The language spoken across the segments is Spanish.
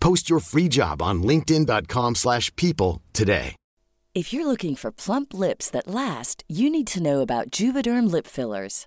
Post your free job on linkedin.com/people slash people today. If you're looking for plump lips that last, you need to know about Juvederm lip fillers.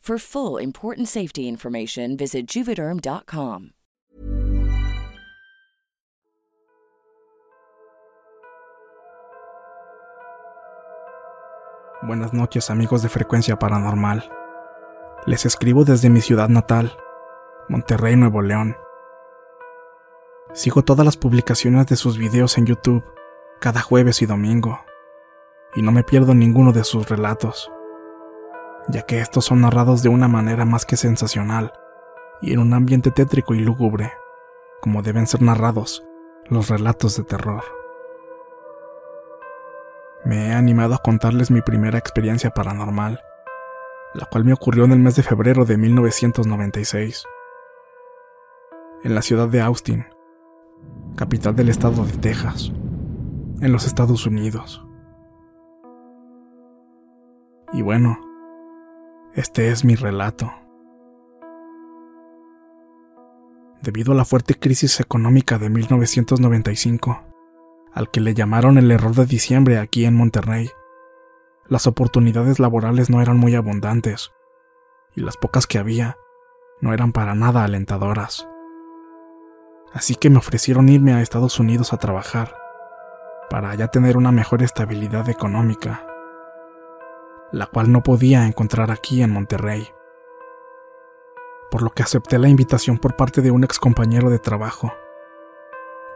For full important safety information, visit juvederm.com. Buenas noches amigos de Frecuencia Paranormal. Les escribo desde mi ciudad natal, Monterrey, Nuevo León. Sigo todas las publicaciones de sus videos en YouTube, cada jueves y domingo, y no me pierdo ninguno de sus relatos, ya que estos son narrados de una manera más que sensacional y en un ambiente tétrico y lúgubre, como deben ser narrados los relatos de terror. Me he animado a contarles mi primera experiencia paranormal, la cual me ocurrió en el mes de febrero de 1996, en la ciudad de Austin, capital del estado de Texas, en los Estados Unidos. Y bueno, este es mi relato. Debido a la fuerte crisis económica de 1995, al que le llamaron el error de diciembre aquí en Monterrey, las oportunidades laborales no eran muy abundantes, y las pocas que había no eran para nada alentadoras. Así que me ofrecieron irme a Estados Unidos a trabajar, para ya tener una mejor estabilidad económica la cual no podía encontrar aquí en Monterrey. Por lo que acepté la invitación por parte de un ex compañero de trabajo,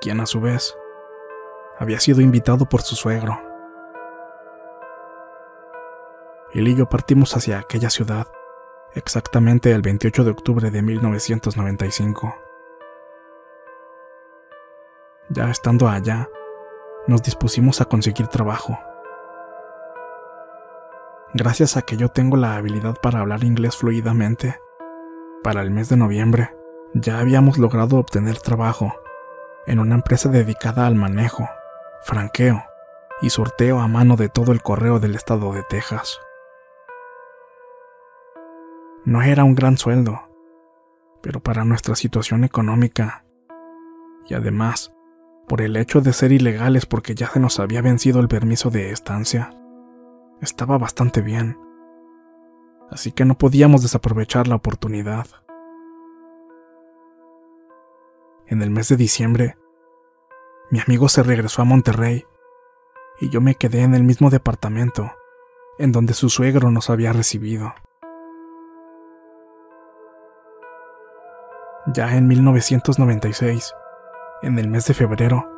quien a su vez había sido invitado por su suegro. Él y yo partimos hacia aquella ciudad exactamente el 28 de octubre de 1995. Ya estando allá, nos dispusimos a conseguir trabajo gracias a que yo tengo la habilidad para hablar inglés fluidamente. Para el mes de noviembre, ya habíamos logrado obtener trabajo en una empresa dedicada al manejo, franqueo y sorteo a mano de todo el correo del estado de Texas. No era un gran sueldo, pero para nuestra situación económica, y además, por el hecho de ser ilegales porque ya se nos había vencido el permiso de estancia, estaba bastante bien, así que no podíamos desaprovechar la oportunidad. En el mes de diciembre, mi amigo se regresó a Monterrey y yo me quedé en el mismo departamento en donde su suegro nos había recibido. Ya en 1996, en el mes de febrero,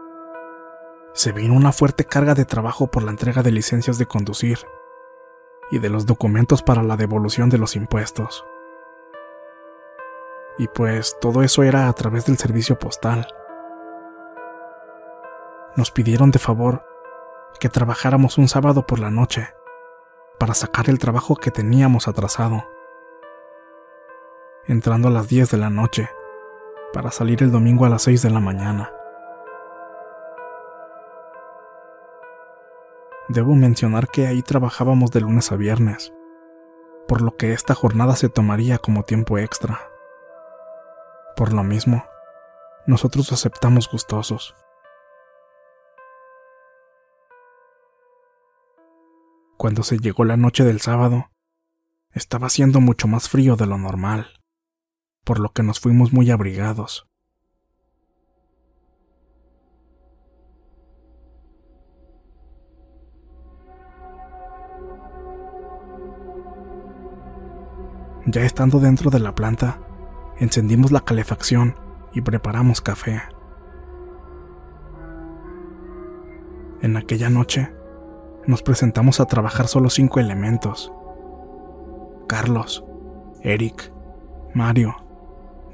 se vino una fuerte carga de trabajo por la entrega de licencias de conducir y de los documentos para la devolución de los impuestos. Y pues todo eso era a través del servicio postal. nos pidieron de favor que trabajáramos un sábado por la noche para sacar el trabajo que teníamos atrasado, entrando a las 10 de la noche para salir el domingo a las 6 de la mañana. Debo mencionar que ahí trabajábamos de lunes a viernes, por lo que esta jornada se tomaría como tiempo extra. Por lo mismo, nosotros aceptamos gustosos. Cuando se llegó la noche del sábado, estaba haciendo mucho más frío de lo normal, por lo que nos fuimos muy abrigados. Ya estando dentro de la planta, encendimos la calefacción y preparamos café. En aquella noche, nos presentamos a trabajar solo cinco elementos. Carlos, Eric, Mario,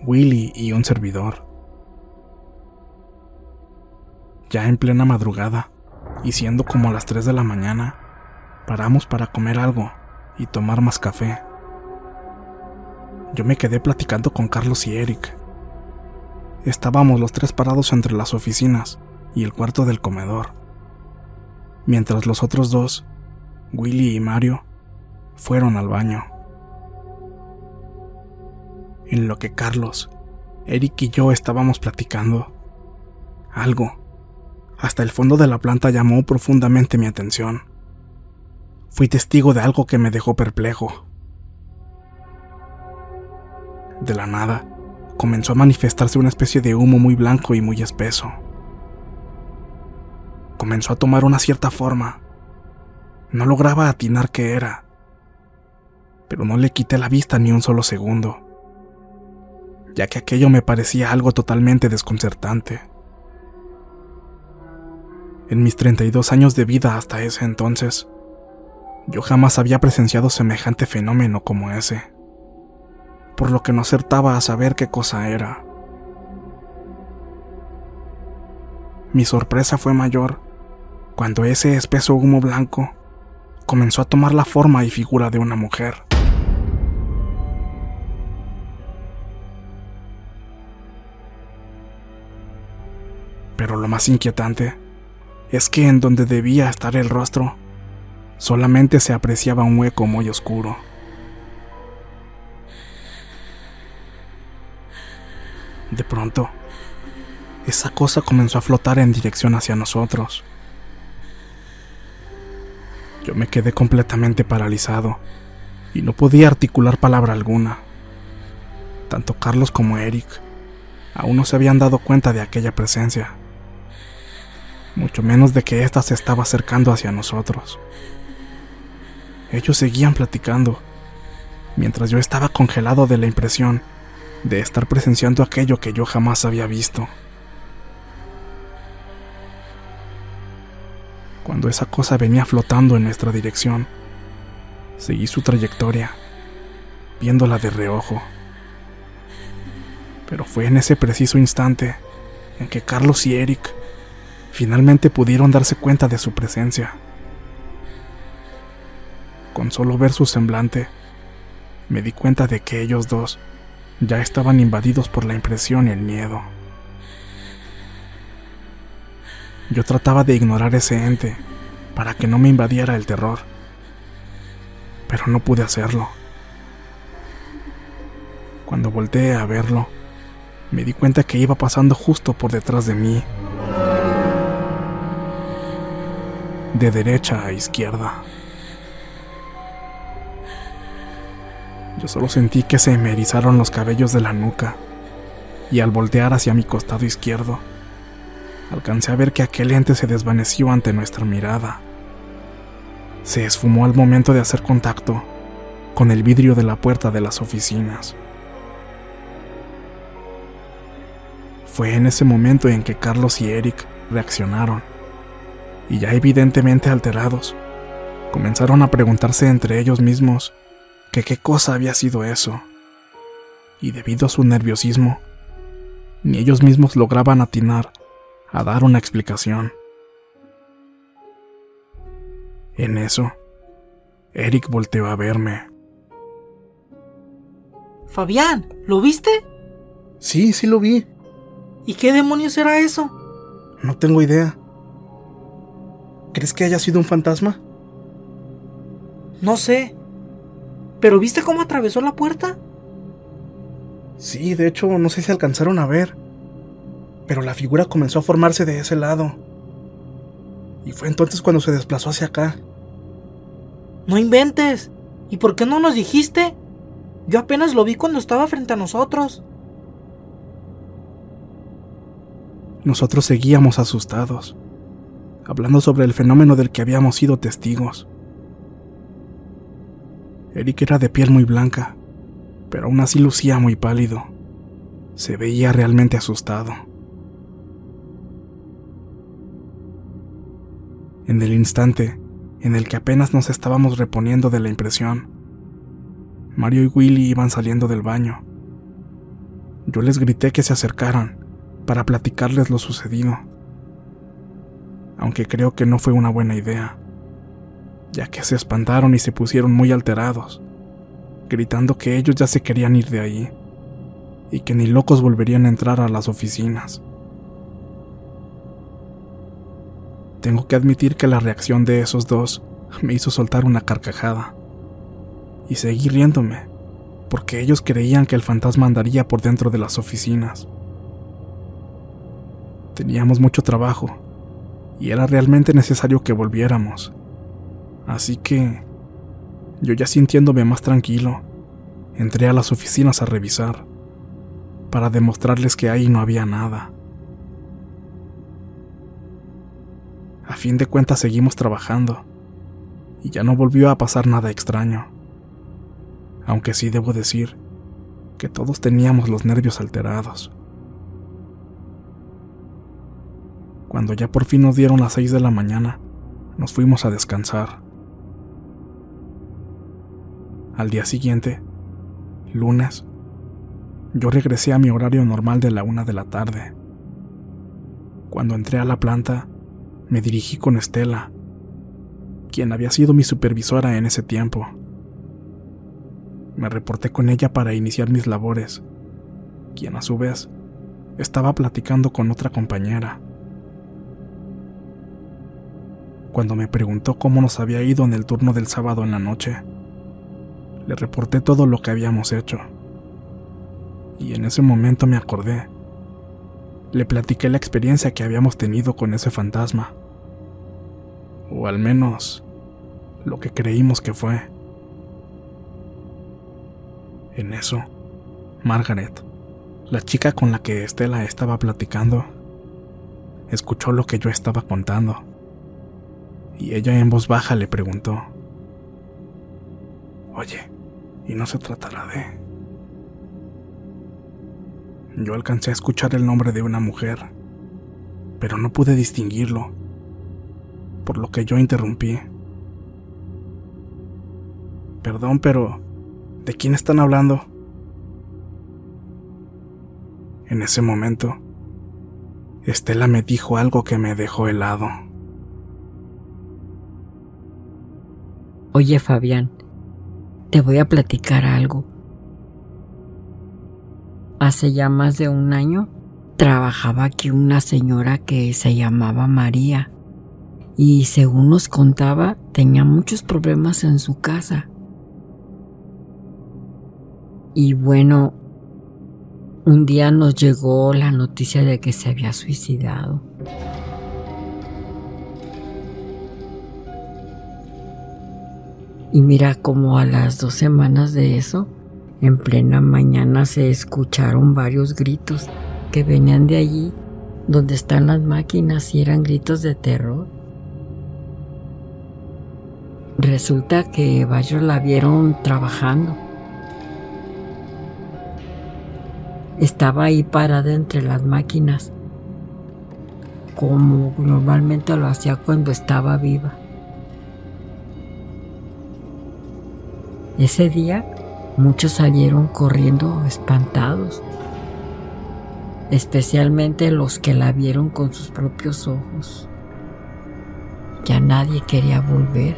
Willy y un servidor. Ya en plena madrugada, y siendo como las 3 de la mañana, paramos para comer algo y tomar más café. Yo me quedé platicando con Carlos y Eric. Estábamos los tres parados entre las oficinas y el cuarto del comedor mientras los otros dos, Willy y Mario, fueron al baño. En lo que Carlos, Eric y yo estábamos platicando, algo, hasta el fondo de la planta llamó profundamente mi atención. Fui testigo de algo que me dejó perplejo. De la nada, comenzó a manifestarse una especie de humo muy blanco y muy espeso comenzó a tomar una cierta forma. No lograba atinar qué era, pero no le quité la vista ni un solo segundo, ya que aquello me parecía algo totalmente desconcertante. En mis 32 años de vida hasta ese entonces, yo jamás había presenciado semejante fenómeno como ese, por lo que no acertaba a saber qué cosa era. Mi sorpresa fue mayor cuando ese espeso humo blanco comenzó a tomar la forma y figura de una mujer. Pero lo más inquietante es que en donde debía estar el rostro, solamente se apreciaba un hueco muy oscuro. De pronto, esa cosa comenzó a flotar en dirección hacia nosotros. Yo me quedé completamente paralizado y no podía articular palabra alguna. Tanto Carlos como Eric aún no se habían dado cuenta de aquella presencia, mucho menos de que ésta se estaba acercando hacia nosotros. Ellos seguían platicando, mientras yo estaba congelado de la impresión de estar presenciando aquello que yo jamás había visto. cuando esa cosa venía flotando en nuestra dirección. Seguí su trayectoria, viéndola de reojo. Pero fue en ese preciso instante en que Carlos y Eric finalmente pudieron darse cuenta de su presencia. Con solo ver su semblante, me di cuenta de que ellos dos ya estaban invadidos por la impresión y el miedo. Yo trataba de ignorar ese ente para que no me invadiera el terror, pero no pude hacerlo. Cuando volteé a verlo, me di cuenta que iba pasando justo por detrás de mí, de derecha a izquierda. Yo solo sentí que se me los cabellos de la nuca, y al voltear hacia mi costado izquierdo, alcancé a ver que aquel ente se desvaneció ante nuestra mirada. Se esfumó al momento de hacer contacto con el vidrio de la puerta de las oficinas. Fue en ese momento en que Carlos y Eric reaccionaron, y ya evidentemente alterados, comenzaron a preguntarse entre ellos mismos que qué cosa había sido eso. Y debido a su nerviosismo, ni ellos mismos lograban atinar a dar una explicación. En eso, Eric volteó a verme. Fabián, ¿lo viste? Sí, sí lo vi. ¿Y qué demonios era eso? No tengo idea. ¿Crees que haya sido un fantasma? No sé. ¿Pero viste cómo atravesó la puerta? Sí, de hecho, no sé si alcanzaron a ver. Pero la figura comenzó a formarse de ese lado. Y fue entonces cuando se desplazó hacia acá. No inventes. ¿Y por qué no nos dijiste? Yo apenas lo vi cuando estaba frente a nosotros. Nosotros seguíamos asustados, hablando sobre el fenómeno del que habíamos sido testigos. Eric era de piel muy blanca, pero aún así lucía muy pálido. Se veía realmente asustado. En el instante en el que apenas nos estábamos reponiendo de la impresión, Mario y Willy iban saliendo del baño. Yo les grité que se acercaran para platicarles lo sucedido, aunque creo que no fue una buena idea, ya que se espantaron y se pusieron muy alterados, gritando que ellos ya se querían ir de ahí y que ni locos volverían a entrar a las oficinas. Tengo que admitir que la reacción de esos dos me hizo soltar una carcajada y seguí riéndome, porque ellos creían que el fantasma andaría por dentro de las oficinas. Teníamos mucho trabajo y era realmente necesario que volviéramos. Así que, yo ya sintiéndome más tranquilo, entré a las oficinas a revisar, para demostrarles que ahí no había nada. A fin de cuentas seguimos trabajando, y ya no volvió a pasar nada extraño. Aunque sí debo decir que todos teníamos los nervios alterados. Cuando ya por fin nos dieron las seis de la mañana, nos fuimos a descansar. Al día siguiente, lunes, yo regresé a mi horario normal de la una de la tarde. Cuando entré a la planta, me dirigí con Estela, quien había sido mi supervisora en ese tiempo. Me reporté con ella para iniciar mis labores, quien a su vez estaba platicando con otra compañera. Cuando me preguntó cómo nos había ido en el turno del sábado en la noche, le reporté todo lo que habíamos hecho. Y en ese momento me acordé. Le platiqué la experiencia que habíamos tenido con ese fantasma o al menos lo que creímos que fue. En eso, Margaret, la chica con la que Estela estaba platicando, escuchó lo que yo estaba contando, y ella en voz baja le preguntó, Oye, ¿y no se tratará de...? Yo alcancé a escuchar el nombre de una mujer, pero no pude distinguirlo por lo que yo interrumpí. Perdón, pero ¿de quién están hablando? En ese momento, Estela me dijo algo que me dejó helado. Oye, Fabián, te voy a platicar algo. Hace ya más de un año trabajaba aquí una señora que se llamaba María y según nos contaba tenía muchos problemas en su casa. Y bueno, un día nos llegó la noticia de que se había suicidado. Y mira como a las dos semanas de eso, en plena mañana se escucharon varios gritos que venían de allí donde están las máquinas y eran gritos de terror. Resulta que varios la vieron trabajando. Estaba ahí parada entre las máquinas, como normalmente lo hacía cuando estaba viva. Ese día muchos salieron corriendo espantados, especialmente los que la vieron con sus propios ojos. Ya nadie quería volver.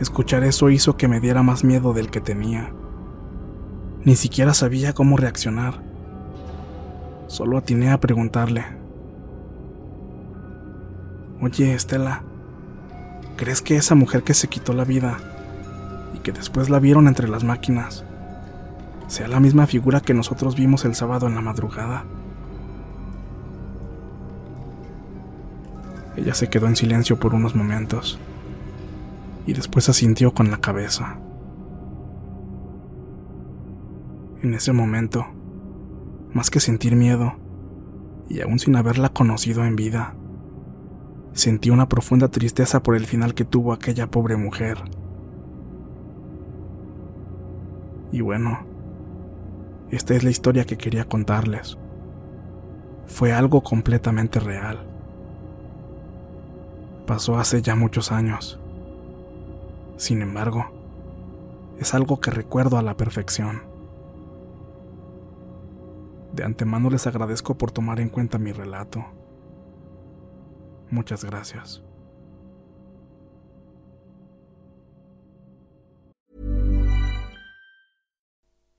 Escuchar eso hizo que me diera más miedo del que tenía. Ni siquiera sabía cómo reaccionar. Solo atiné a preguntarle. Oye, Estela, ¿crees que esa mujer que se quitó la vida y que después la vieron entre las máquinas sea la misma figura que nosotros vimos el sábado en la madrugada? Ella se quedó en silencio por unos momentos y después asintió con la cabeza. En ese momento, más que sentir miedo, y aún sin haberla conocido en vida, sentí una profunda tristeza por el final que tuvo aquella pobre mujer. Y bueno, esta es la historia que quería contarles. Fue algo completamente real. Pasó hace ya muchos años. Sin embargo, es algo que recuerdo a la perfección. De antemano les agradezco por tomar en cuenta mi relato. Muchas gracias.